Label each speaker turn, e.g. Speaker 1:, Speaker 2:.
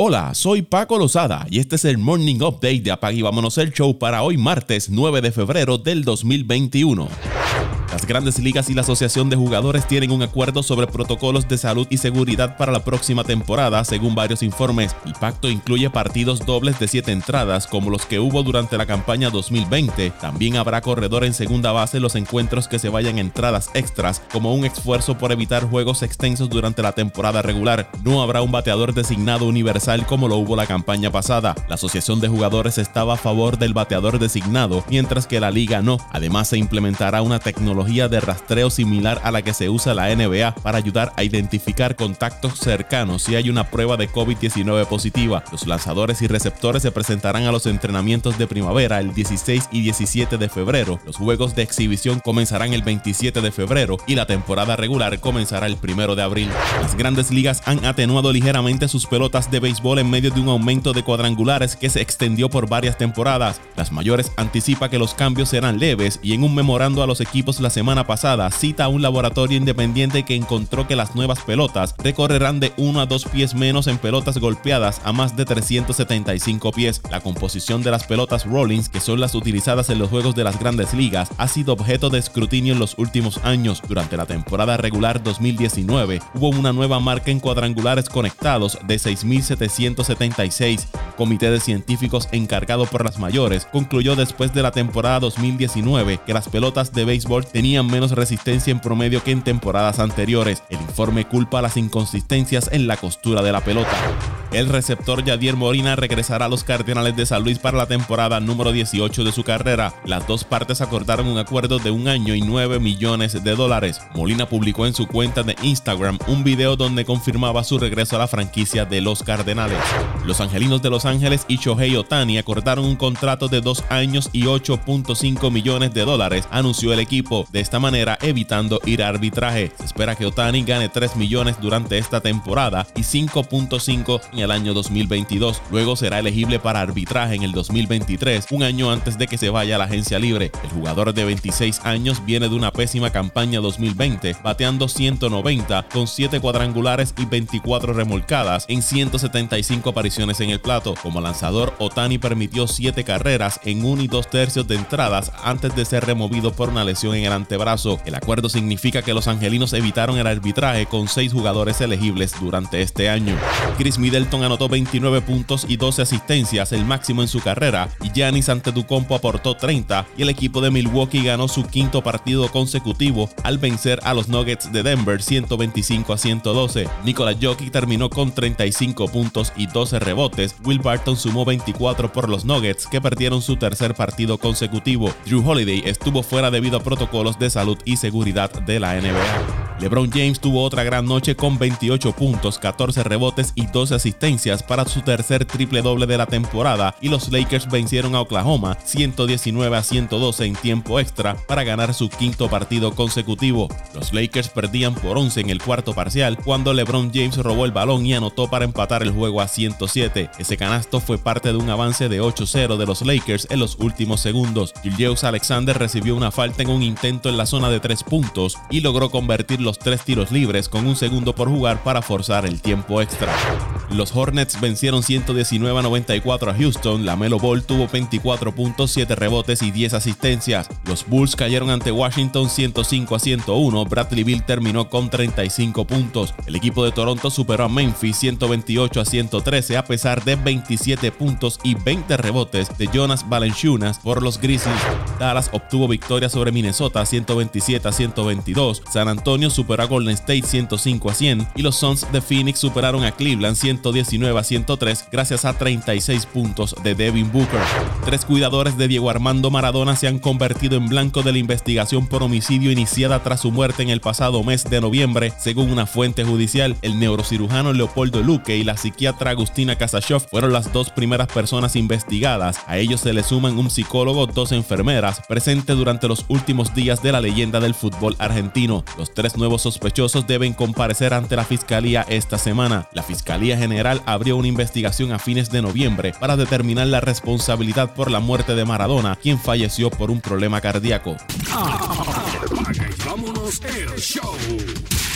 Speaker 1: Hola, soy Paco Lozada y este es el Morning Update de Apag y Vámonos el Show para hoy martes 9 de febrero del 2021. Las grandes ligas y la Asociación de Jugadores tienen un acuerdo sobre protocolos de salud y seguridad para la próxima temporada, según varios informes. El pacto incluye partidos dobles de siete entradas, como los que hubo durante la campaña 2020. También habrá corredor en segunda base los encuentros que se vayan entradas extras, como un esfuerzo por evitar juegos extensos durante la temporada regular. No habrá un bateador designado universal como lo hubo la campaña pasada. La Asociación de Jugadores estaba a favor del bateador designado, mientras que la liga no. Además, se implementará una tecnología de rastreo similar a la que se usa la NBA para ayudar a identificar contactos cercanos si hay una prueba de COVID-19 positiva. Los lanzadores y receptores se presentarán a los entrenamientos de primavera el 16 y 17 de febrero. Los juegos de exhibición comenzarán el 27 de febrero y la temporada regular comenzará el 1 de abril. Las grandes ligas han atenuado ligeramente sus pelotas de béisbol en medio de un aumento de cuadrangulares que se extendió por varias temporadas. Las mayores anticipa que los cambios serán leves y en un memorando a los equipos la semana pasada cita a un laboratorio independiente que encontró que las nuevas pelotas recorrerán de 1 a 2 pies menos en pelotas golpeadas a más de 375 pies. La composición de las pelotas Rollins, que son las utilizadas en los juegos de las grandes ligas, ha sido objeto de escrutinio en los últimos años. Durante la temporada regular 2019 hubo una nueva marca en cuadrangulares conectados de 6.776. comité de científicos encargado por las mayores concluyó después de la temporada 2019 que las pelotas de béisbol tenían menos resistencia en promedio que en temporadas anteriores. El informe culpa las inconsistencias en la costura de la pelota. El receptor Yadier Morina regresará a los Cardenales de San Luis para la temporada número 18 de su carrera. Las dos partes acordaron un acuerdo de un año y 9 millones de dólares. Molina publicó en su cuenta de Instagram un video donde confirmaba su regreso a la franquicia de los Cardenales. Los Angelinos de Los Ángeles y Shohei Otani acordaron un contrato de dos años y 8.5 millones de dólares, anunció el equipo de esta manera evitando ir a arbitraje. Se espera que Otani gane 3 millones durante esta temporada y 5.5 el año 2022. Luego será elegible para arbitraje en el 2023, un año antes de que se vaya a la agencia libre. El jugador de 26 años viene de una pésima campaña 2020, bateando 190 con 7 cuadrangulares y 24 remolcadas en 175 apariciones en el plato. Como lanzador, Otani permitió 7 carreras en 1 y 2 tercios de entradas antes de ser removido por una lesión en el antebrazo. El acuerdo significa que los angelinos evitaron el arbitraje con seis jugadores elegibles durante este año. Chris Middleton anotó 29 puntos y 12 asistencias, el máximo en su carrera, Giannis Antetokounmpo aportó 30 y el equipo de Milwaukee ganó su quinto partido consecutivo al vencer a los Nuggets de Denver 125 a 112. Nikola Jokic terminó con 35 puntos y 12 rebotes. Will Barton sumó 24 por los Nuggets que perdieron su tercer partido consecutivo. Drew Holiday estuvo fuera debido a protocolos de salud y seguridad de la NBA. LeBron James tuvo otra gran noche con 28 puntos, 14 rebotes y 12 asistencias para su tercer triple doble de la temporada y los Lakers vencieron a Oklahoma 119 a 112 en tiempo extra para ganar su quinto partido consecutivo. Los Lakers perdían por 11 en el cuarto parcial cuando LeBron James robó el balón y anotó para empatar el juego a 107. Ese canasto fue parte de un avance de 8-0 de los Lakers en los últimos segundos. Julius Alexander recibió una falta en un intento en la zona de 3 puntos y logró convertir los tres tiros libres con un segundo por jugar para forzar el tiempo extra. Los Hornets vencieron 119 a 94 a Houston, la Melo Ball tuvo 24 puntos, 7 rebotes y 10 asistencias. Los Bulls cayeron ante Washington 105 a 101, Bradley Bill terminó con 35 puntos. El equipo de Toronto superó a Memphis 128 a 113 a pesar de 27 puntos y 20 rebotes de Jonas Valanciunas por los Grizzlies. Dallas obtuvo victoria sobre Minnesota 127 a 122, San Antonio superó a Golden State 105 a 100 y los Suns de Phoenix superaron a Cleveland 119 a 103 gracias a 36 puntos de Devin Booker. Tres cuidadores de Diego Armando Maradona se han convertido en blanco de la investigación por homicidio iniciada tras su muerte en el pasado mes de noviembre, según una fuente judicial. El neurocirujano Leopoldo Luque y la psiquiatra Agustina Kasachov fueron las dos primeras personas investigadas. A ellos se le suman un psicólogo, dos enfermeras, presentes durante los últimos días de la leyenda del fútbol argentino. Los tres nuevos sospechosos deben comparecer ante la fiscalía esta semana. La Fiscalía General abrió una investigación a fines de noviembre para determinar la responsabilidad por la muerte de Maradona, quien falleció por un problema cardíaco.
Speaker 2: show.